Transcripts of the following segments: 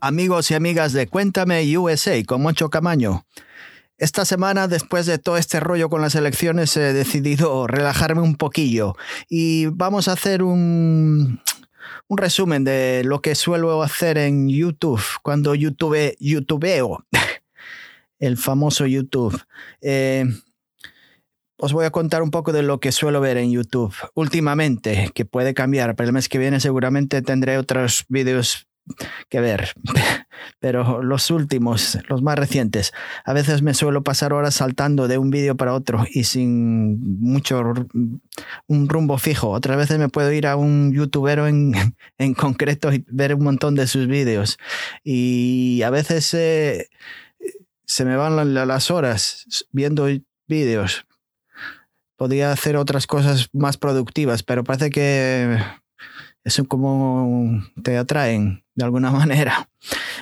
Amigos y amigas de Cuéntame USA con Moncho Camaño. Esta semana, después de todo este rollo con las elecciones, he decidido relajarme un poquillo y vamos a hacer un, un resumen de lo que suelo hacer en YouTube cuando YouTube, YouTubeo, el famoso YouTube. Eh, os voy a contar un poco de lo que suelo ver en YouTube últimamente, que puede cambiar, pero el mes que viene seguramente tendré otros vídeos que ver, pero los últimos, los más recientes, a veces me suelo pasar horas saltando de un vídeo para otro y sin mucho un rumbo fijo. Otras veces me puedo ir a un youtubero en, en concreto y ver un montón de sus vídeos. Y a veces eh, se me van las horas viendo vídeos podría hacer otras cosas más productivas, pero parece que es como te atraen de alguna manera.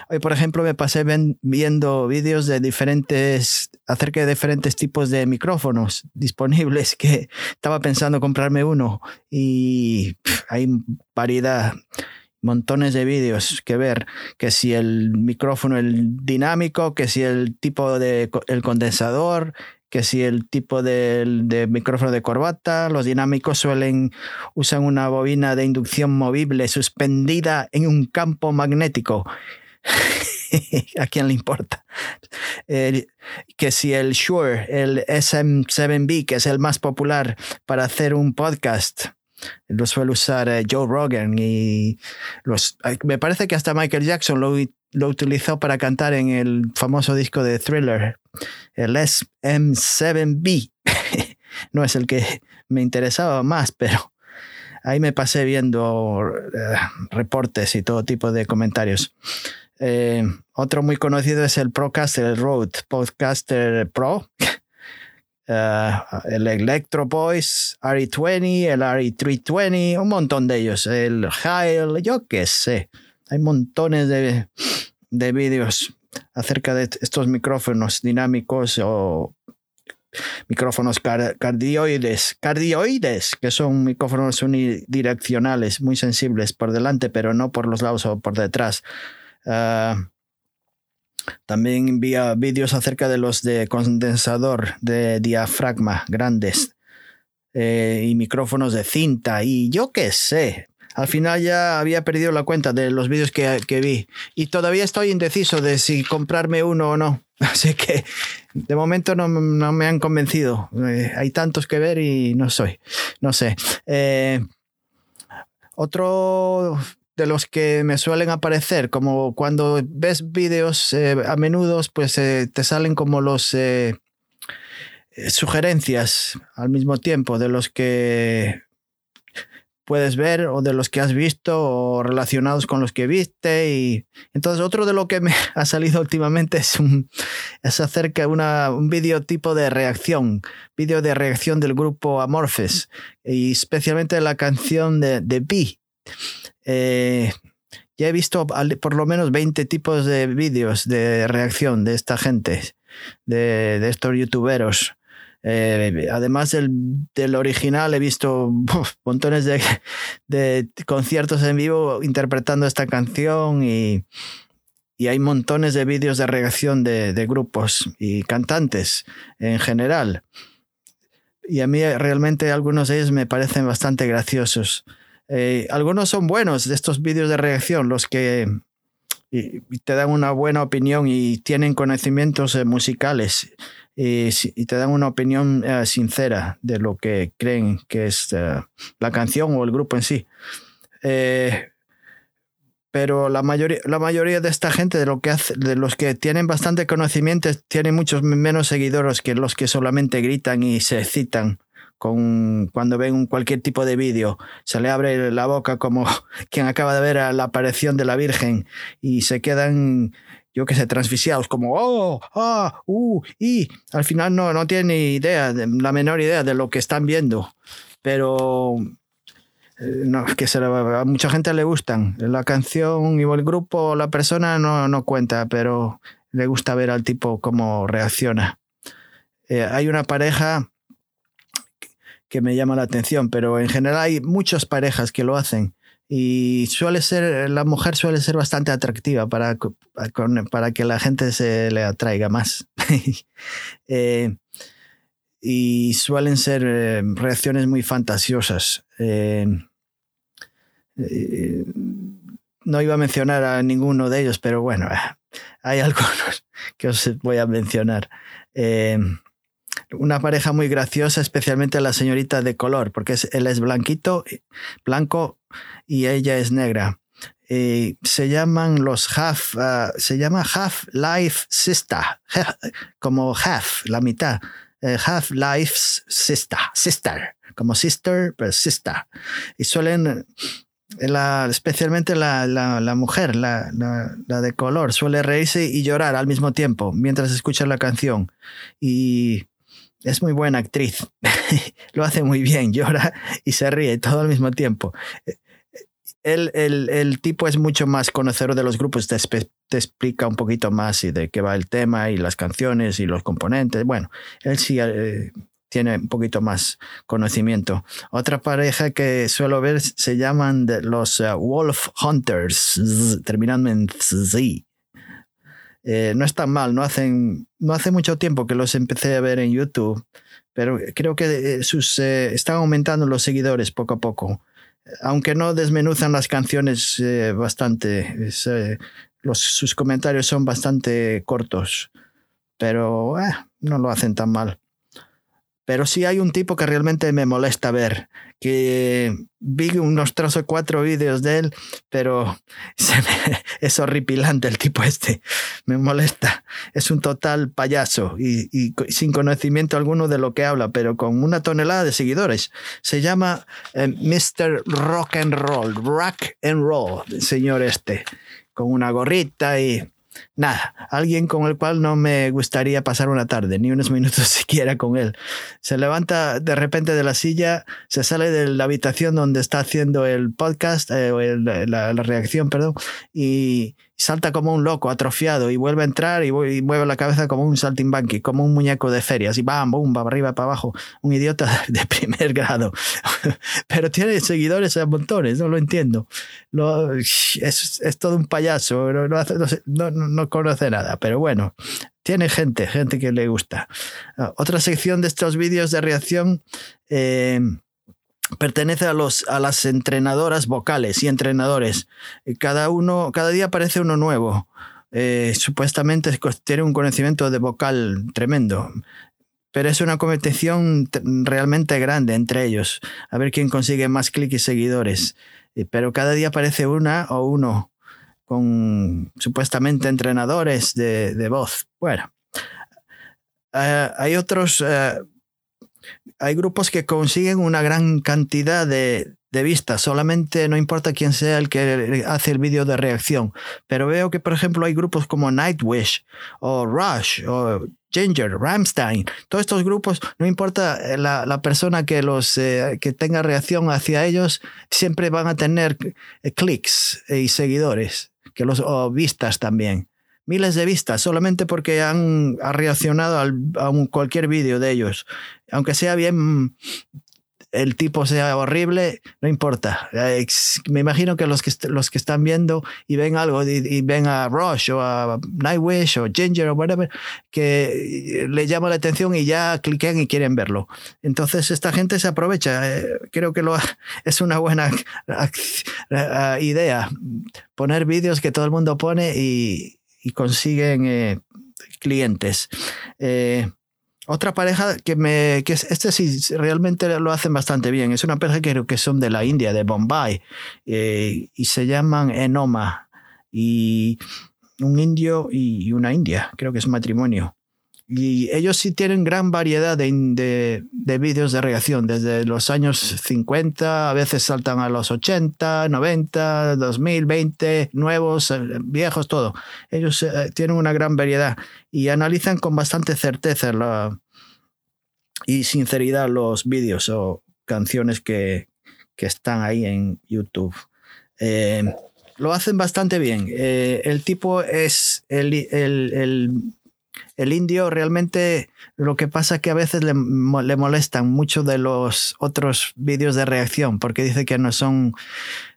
Hoy, por ejemplo, me pasé viendo vídeos de diferentes, acerca de diferentes tipos de micrófonos disponibles que estaba pensando comprarme uno y hay variedad, montones de vídeos que ver, que si el micrófono, el dinámico, que si el tipo de el condensador, que si el tipo de, micrófono de corbata, los dinámicos suelen usar una bobina de inducción movible suspendida en un campo magnético. ¿A quién le importa? que si el Shure, el SM7B, que es el más popular para hacer un podcast, lo suele usar eh, Joe Rogan y los, me parece que hasta Michael Jackson lo, lo utilizó para cantar en el famoso disco de Thriller, el SM7B. no es el que me interesaba más, pero ahí me pasé viendo eh, reportes y todo tipo de comentarios. Eh, otro muy conocido es el Procaster, Rode Podcaster Pro. Eh, el Electro Boys, RE20, el RE320, un montón de ellos. El Heil, yo qué sé. Hay montones de, de vídeos acerca de estos micrófonos dinámicos o micrófonos cardioides, cardioides, que son micrófonos unidireccionales, muy sensibles por delante, pero no por los lados o por detrás. Ah, también envía vídeos acerca de los de condensador de diafragma grandes eh, y micrófonos de cinta y yo qué sé, al final ya había perdido la cuenta de los vídeos que, vi y todavía estoy indeciso de si comprarme uno o no. Así que de momento no, me han convencido. Eh, hay tantos que ver y no soy. No sé. Eh, otro de los que me suelen aparecer, como cuando ves vídeos eh, a menudo, pues te salen como los sugerencias al mismo tiempo de los que puedes ver o de los que has visto o relacionados con los que viste. Y entonces otro de lo que me ha salido últimamente es, un, es acerca de una, un vídeo tipo de reacción, vídeo de reacción del grupo Amorphes y especialmente la canción de, de B. Eh, ya he visto por lo menos 20 tipos de vídeos de reacción de esta gente, de, de estos youtuberos. Eh, además del, original, he visto montones de, conciertos en vivo interpretando esta canción y, hay montones de vídeos de reacción de, grupos y cantantes en general. Y a mí realmente algunos de ellos me parecen bastante graciosos. Eh, algunos son buenos de estos vídeos de reacción, los que te dan una buena opinión y tienen conocimientos eh, musicales y, te dan una opinión eh, sincera de lo que creen que es eh, la canción o el grupo en sí. Eh, pero la mayoría, la mayoría de esta gente, de, lo que hace, de los que tienen bastante conocimiento, tienen muchos menos seguidores que los que solamente gritan y se excitan con, cuando ven cualquier tipo de vídeo. Se le abre la boca como quien acaba de ver la aparición de la Virgen y se quedan yo que sé, transfisiados, como, oh, ah, uh, y al final no, no tienen ni idea, la menor idea de lo que están viendo. Pero eh, no, que a mucha gente le gustan. La canción y el grupo, la persona no, no cuenta, pero le gusta ver al tipo cómo reacciona. Eh, hay una pareja que me llama la atención, pero en general hay muchas parejas que lo hacen y suele ser, la mujer suele ser bastante atractiva para, para que la gente se le atraiga más. Eh, y suelen ser eh, reacciones muy fantasiosas. Eh, no iba a mencionar a ninguno de ellos, pero bueno, hay algunos que os voy a mencionar una pareja muy graciosa, especialmente la señorita de color, porque él es blanquito, blanco y ella es negra. se llaman los half, ah, se llama Half Life Sister, como half, la mitad. Eh, half Life Sister, sister, como sister, pero sister. Y suelen, la, especialmente la, la, mujer, la, la, de color, suele reírse y llorar al mismo tiempo mientras escucha la canción. Y es muy buena actriz. Lo hace muy bien, llora y se ríe todo al mismo tiempo. El, el, tipo es mucho más conocedor de los grupos, te, te, explica un poquito más y de qué va el tema y las canciones y los componentes. Bueno, él sí eh, tiene un poquito más conocimiento. Otra pareja que suelo ver se llaman los eh, Wolf Hunters, terminando en Z. Eh, no están mal, no hacen, no hace mucho tiempo que los empecé a ver en YouTube, pero creo que eh, sus, eh, están aumentando los seguidores poco a poco. Aunque no desmenuzan las canciones bastante, los, sus comentarios son bastante cortos, pero no lo hacen tan mal. Pero sí hay un tipo que realmente me molesta ver, que vi unos tres o cuatro vídeos de él, pero es horripilante el tipo este, me molesta. Es un total payaso y, sin conocimiento alguno de lo que habla, pero con una tonelada de seguidores. Se llama eh, Mr. Rock and Roll, Rock and Roll, señor este, con una gorrita y Nada, alguien con el cual no me gustaría pasar una tarde, ni unos minutos siquiera con él. Se levanta de repente de la silla, se sale de la habitación donde está haciendo el podcast, eh, la, la, reacción, perdón, y, salta como un loco, atrofiado, y vuelve a entrar y, mueve la cabeza como un saltimbanqui, como un muñeco de ferias, y bam, bum, va arriba, para abajo. Un idiota de primer grado. Pero tiene seguidores a montones, no lo entiendo. es, es, todo un payaso, no, no, no, conoce nada, pero bueno. Tiene gente, gente que le gusta. Ah, otra sección de estos vídeos de reacción eh, pertenece a, los, a las entrenadoras vocales y entrenadores. Eh, cada uno, cada día aparece uno nuevo. Eh, supuestamente tiene un conocimiento de vocal tremendo. Pero es una competición realmente grande entre ellos. A ver quién consigue más clics y seguidores. Eh, pero cada día aparece una o uno con supuestamente entrenadores de, de voz. Bueno, hay otros hay grupos que consiguen una gran cantidad de, vistas, solamente no importa quién sea el que hace el vídeo de reacción, pero veo que por ejemplo hay grupos como Nightwish o Rush o Ginger, Ramstein, todos estos grupos, no importa eh, la, persona que, los, eh, que tenga reacción hacia ellos, siempre van a tener eh, clics y seguidores, que los, o vistas también miles de vistas solamente porque han, reaccionado a cualquier vídeo de ellos. Aunque sea bien el tipo sea horrible, no importa. Me imagino que los que, los que están viendo y ven algo y, ven a Rush o a Nightwish o Ginger o whatever, que le llama la atención y ya cliquean y quieren verlo. Entonces esta gente se aprovecha. Eh, creo que lo, es una buena idea poner vídeos que todo el mundo pone y, y consiguen eh, clientes. Eh, otra pareja que me. Que este sí realmente lo hacen bastante bien. Es una pareja que creo que son de la India, de Bombay. Eh, y se llaman Enoma. Y un indio y una india. Creo que es matrimonio. Y ellos sí tienen gran variedad de, de, vídeos de reacción, desde los años 50, a veces saltan a los 80, 90, 2020, nuevos, eh, viejos, todo. Ellos eh, tienen una gran variedad y analizan con bastante certeza y sinceridad los vídeos o canciones que, que están ahí en YouTube. Eh, lo hacen bastante bien. el tipo es el, el el indio realmente lo que pasa es que a veces le, le molestan mucho de los otros vídeos de reacción porque dice que no son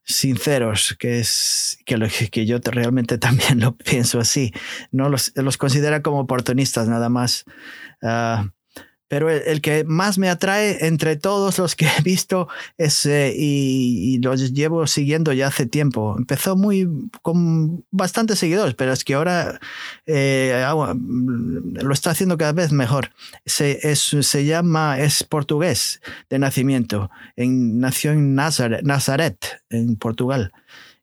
sinceros, que es que, lo, que yo realmente también lo pienso así. No los, los considera como oportunistas nada más. Uh, pero el, que más me atrae entre todos los que he visto es, eh, y, los llevo siguiendo ya hace tiempo. Empezó muy con bastantes seguidores, pero es que ahora eh, lo está haciendo cada vez mejor. Se, es, se llama, es portugués de nacimiento. En, nació en Nazaret, Nazaret, en Portugal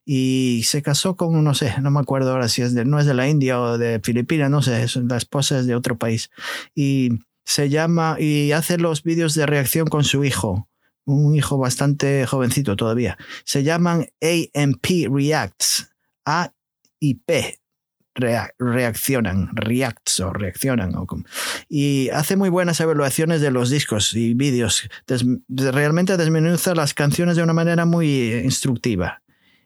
y se casó con, no sé, no me acuerdo ahora si es de, no es de la India o de Filipinas, no sé, es, la esposa es de otro país. Y se llama y hace los vídeos de reacción con su hijo, un hijo bastante jovencito todavía. Se llaman AMP Reacts, A y P. reaccionan, reacts o reaccionan. y hace muy buenas evaluaciones de los discos y vídeos. realmente desmenuza las canciones de una manera muy instructiva.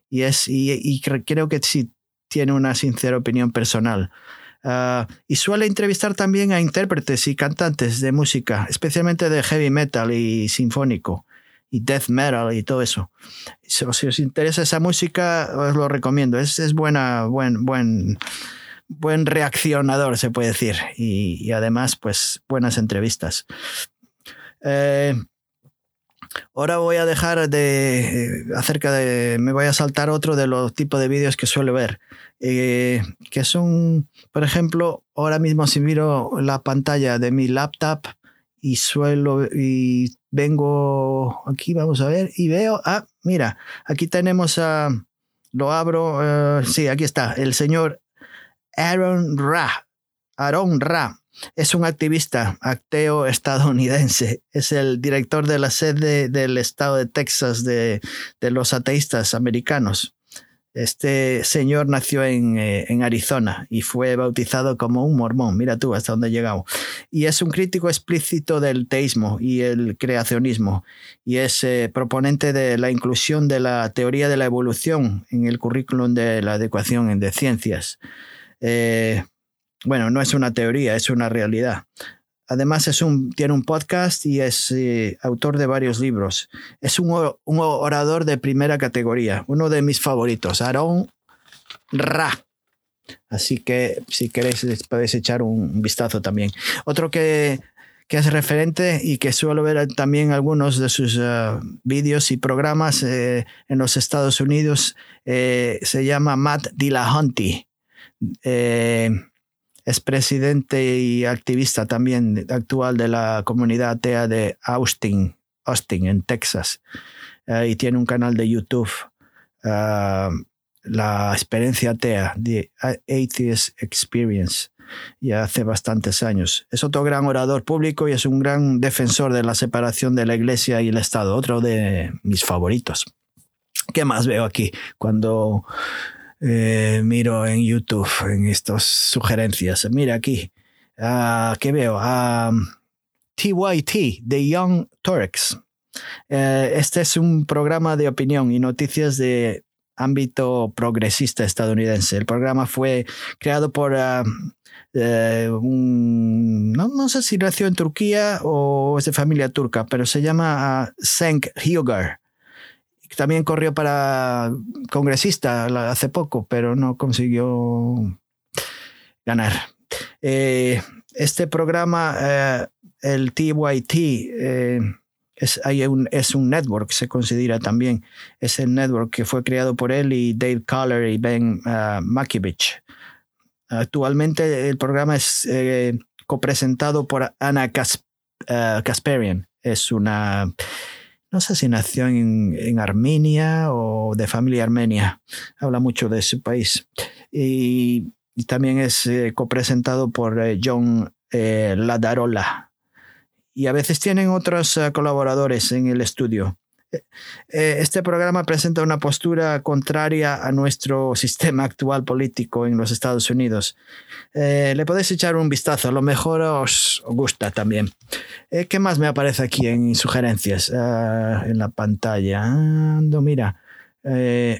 Y, es, y creo que sí tiene una sincera opinión personal. Ah, y suele entrevistar también a intérpretes y cantantes de música, especialmente de heavy metal y sinfónico y death metal y todo eso. Si, os interesa esa música, os lo recomiendo. Es, es buena, buen, buen, buen reaccionador, se puede decir. Y, además, pues, buenas entrevistas. Eh, ahora voy a dejar de eh, acerca de me voy a saltar otro de los tipos de vídeos que suelo ver eh, que son, por ejemplo, ahora mismo si miro la pantalla de mi laptop y suelo y vengo aquí, vamos a ver, y veo, ah, mira, aquí tenemos a, lo abro, uh, sí, aquí está, el señor Aaron Ra, Aaron Ra. Es un activista ateo estadounidense. Es el director de la sede del estado de Texas de, los ateístas americanos. Este señor nació eh, en, Arizona y fue bautizado como un mormón. Mira tú hasta dónde llegado. Y es un crítico explícito del teísmo y el creacionismo. Y es eh, proponente de la inclusión de la teoría de la evolución en el currículum de la adecuación de ciencias. Eh, bueno, no es una teoría, es una realidad. Además, es un, tiene un podcast y es eh, autor de varios libros. Es un, un, orador de primera categoría, uno de mis favoritos, Aaron Ra. Así que si queréis podéis echar un vistazo también. Otro que, que es referente y que suelo ver también algunos de sus uh, vídeos y programas eh, en los Estados Unidos eh, se llama Matt Dillahunty. Es presidente y activista también actual de la comunidad atea de Austin, Austin en Texas. Eh, y tiene un canal de YouTube, uh, La Experiencia Atea, The Atheist Experience, ya hace bastantes años. Es otro gran orador público y es un gran defensor de la separación de la iglesia y el Estado, otro de mis favoritos. ¿Qué más veo aquí? Cuando eh, miro en YouTube, en estas sugerencias. Mira aquí, uh, ¿qué veo? TYT, The Young Turks. Eh, este es un programa de opinión y noticias de ámbito progresista estadounidense. El programa fue creado por ah, eh, un, no, sé si nació en Turquía o es de familia turca, pero se llama Senk Hugar también corrió para congresista hace poco, pero no consiguió ganar. Eh, este programa, eh, el TYT, eh, es, un, es un network, se considera también. Es el network que fue creado por él y Dave Collar y Ben uh. Actualmente el programa es copresentado por Ana Kasperian. Es una no sé si nació en, Armenia o de familia armenia. Habla mucho de ese país. Y, también es eh, copresentado por eh, John eh, Ladarola. Y a veces tienen otros colaboradores en el estudio. Eh, este programa presenta una postura contraria a nuestro sistema actual político en los Estados Unidos. Eh, le podéis echar un vistazo, a lo mejor os gusta también. Eh, ¿Qué más me aparece aquí en sugerencias? Ah, en la pantalla. Ando, mira.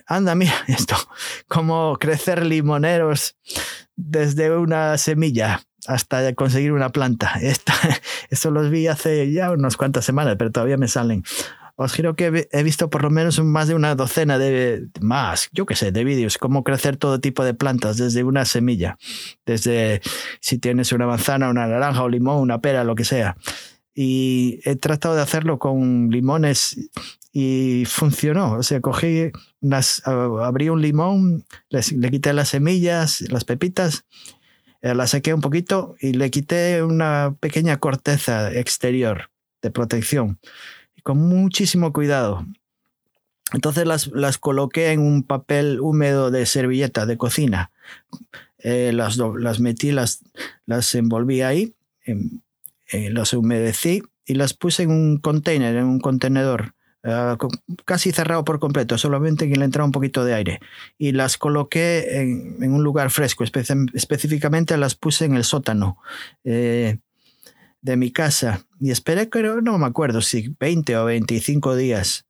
anda, mira esto. Cómo crecer limoneros desde una semilla. hasta conseguir una planta. Esta, esto los vi hace ya unas cuantas semanas, pero todavía me salen. Os giro que he visto por lo menos más de una docena de más, yo qué sé, de vídeos, cómo crecer todo tipo de plantas desde una semilla, desde si tienes una manzana, una naranja o limón, una pera, lo que sea. Y he tratado de hacerlo con limones y funcionó. O sea, cogí, abrí un limón, le quité las semillas, las pepitas, eh, la sequé un poquito y le quité una pequeña corteza exterior de protección con muchísimo cuidado. Entonces las, las coloqué en un papel húmedo de servilleta de cocina. Eh, las, las metí, las, las envolví ahí, eh, las humedecí y las puse en un container, en un contenedor, eh, casi cerrado por completo, solamente que le entraba un poquito de aire. Y las coloqué en, en un lugar fresco, específicamente las puse en el sótano de mi casa y esperé, creo, no me acuerdo si 20 o 25 días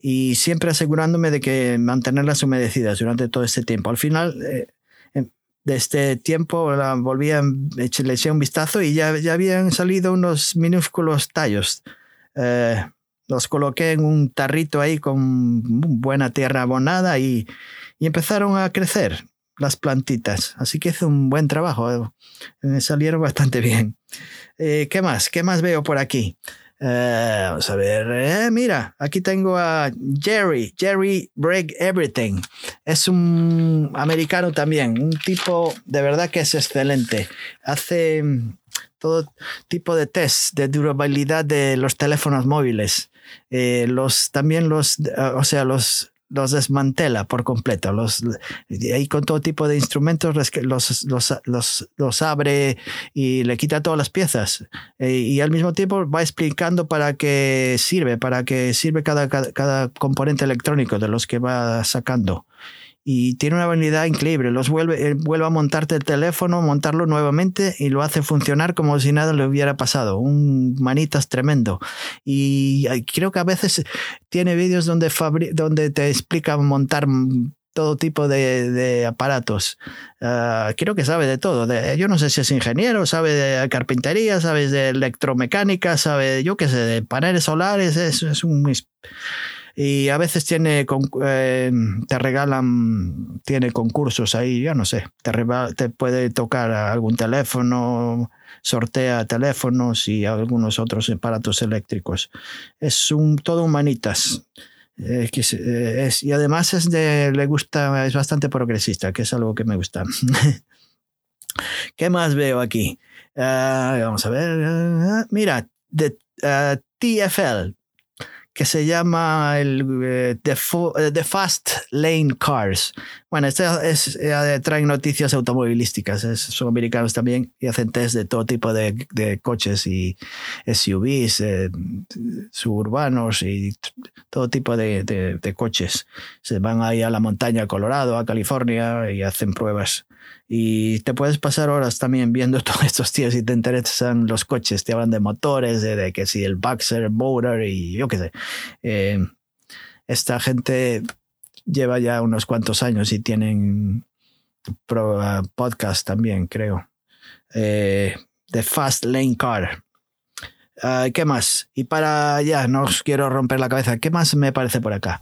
y siempre asegurándome de que mantenerlas humedecidas durante todo este tiempo. Al final eh, em, de este tiempo la volví a, le eché un vistazo y ya, ya habían salido unos minúsculos tallos. Eh, los coloqué en un tarrito ahí con buena tierra abonada y, y empezaron a crecer las plantitas. Así que hice un buen trabajo. Me salieron bastante bien. Eh, ¿Qué más? ¿Qué más veo por aquí? Eh, vamos a ver. Eh, mira, aquí tengo a Jerry, Jerry Break Everything. Es un americano también, un tipo de verdad que es excelente. Hace mm, todo tipo de test de durabilidad de los teléfonos móviles. los, también los, o sea, los los desmantela por completo. Los, ahí con todo tipo de instrumentos los, los, los, abre y le quita todas las piezas. Eh, y al mismo tiempo va explicando para qué sirve, para qué sirve cada, cada componente electrónico de los que va sacando y tiene una habilidad increíble. Los vuelve, vuelve a montarte el teléfono, montarlo nuevamente y lo hace funcionar como si nada le hubiera pasado. Un manitas tremendo. Y creo que a veces tiene vídeos donde, donde te explica montar todo tipo de, aparatos. Ah, creo que sabe de todo. yo no sé si es ingeniero, sabe de carpintería, sabe de electromecánica, sabe, yo qué sé, de paneles solares. Es, es un y a veces tiene, eh, te regalan, tiene concursos ahí, yo no sé, te, puede tocar algún teléfono, sortea teléfonos y algunos otros aparatos eléctricos. Es un todo humanitas. Eh, eh, y además es de, le gusta, es bastante progresista, que es algo que me gusta. ¿Qué más veo aquí? Ah, vamos a ver. mira, de TFL, que se llama el, eh, eh, The, Fast Lane Cars. Bueno, este es, eh, traen noticias automovilísticas, son americanos también y hacen test de todo tipo de, de coches y SUVs, suburbanos y todo tipo de, de, coches. Se van ahí a la montaña Colorado, a California y hacen pruebas. Y te puedes pasar horas también viendo todos estos tíos y te interesan los coches, te hablan de motores, de, que si el Boxer Motor y yo qué sé. Eh, esta gente lleva ya unos cuantos años y tienen uh, podcast también, creo. Eh, The Fast Lane Car. Uh, ¿Qué más? Y para ya, no os quiero romper la cabeza. ¿Qué más me parece por acá?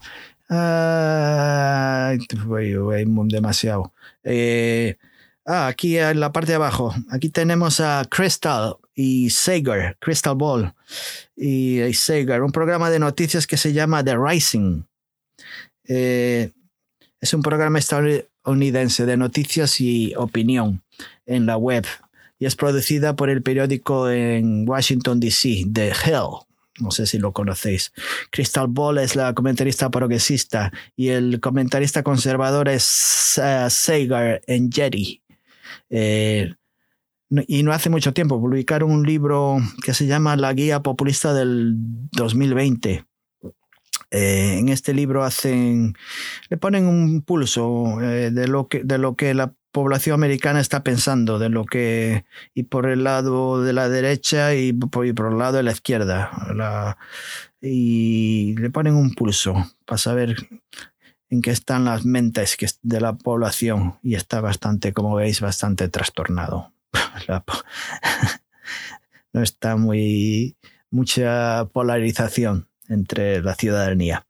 Uh, demasiado. Eh, Ah, aquí en la parte de abajo. Aquí tenemos a Crystal y Sager, Crystal Ball y, Sager, un programa de noticias que se llama The Rising. Eh, es un programa estadounidense de noticias y opinión en la web y es producida por el periódico en Washington, D.C., The Hill. No sé si lo conocéis. Crystal Ball es la comentarista progresista y el comentarista conservador es uh, Sager en Jetty. Eh, y no hace mucho tiempo publicaron un libro que se llama La Guía Populista del 2020. Eh, en este libro hacen, le ponen un pulso eh, de, lo que, de lo que la población americana está pensando, de lo que, y por el lado de la derecha y por, el lado de la izquierda. y le ponen un pulso para saber en que están las mentes de la población y está bastante, como veis, bastante trastornado. no está muy mucha polarización entre la ciudadanía.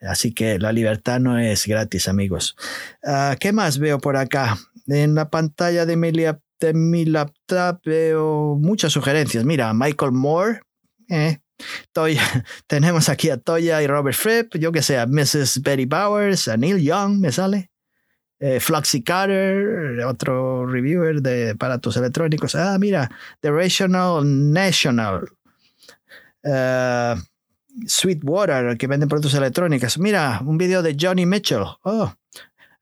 Así que la libertad no es gratis, amigos. Ah, ¿Qué más veo por acá? En la pantalla de mi, laptop veo muchas sugerencias. Mira, Michael Moore. Eh, Toya, tenemos aquí a Toya y Robert Fripp, yo que sé, a Mrs. Betty Bowers, a Neil Young, me sale. Eh, Carter, otro reviewer de aparatos electrónicos. Ah, mira, The Rational National. Uh, Sweetwater, que vende productos electrónicos. Mira, un video de Johnny Mitchell. Oh.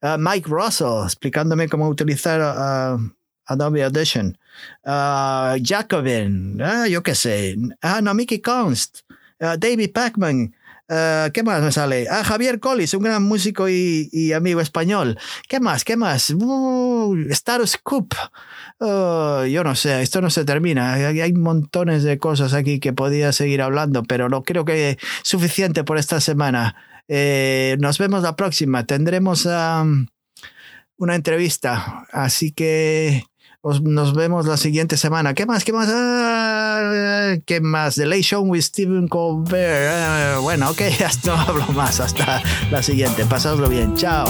Uh, Mike Russell explicándome cómo utilizar uh, Adobe Audition. Uh, Jacobin, ah, yo qué sé. Ah, no, Mickey Const. David Pacman. ¿Qué más me sale? Ah, Javier Collis, un gran músico y, amigo español. ¿Qué más? ¿Qué más? Uh, Star. Oh, yo no sé, esto no se termina. Hay, montones de cosas aquí que podía seguir hablando, pero no creo que suficiente por esta semana. Eh, nos vemos la próxima. Tendremos una entrevista, así que nos vemos la siguiente semana. ¿Qué más? ¿Qué más? Ah, ¿Qué más? The Late Show with Stephen Colbert. Ah, bueno, ok, no hablo más. Hasta la siguiente. Pasadlo bien. Chao.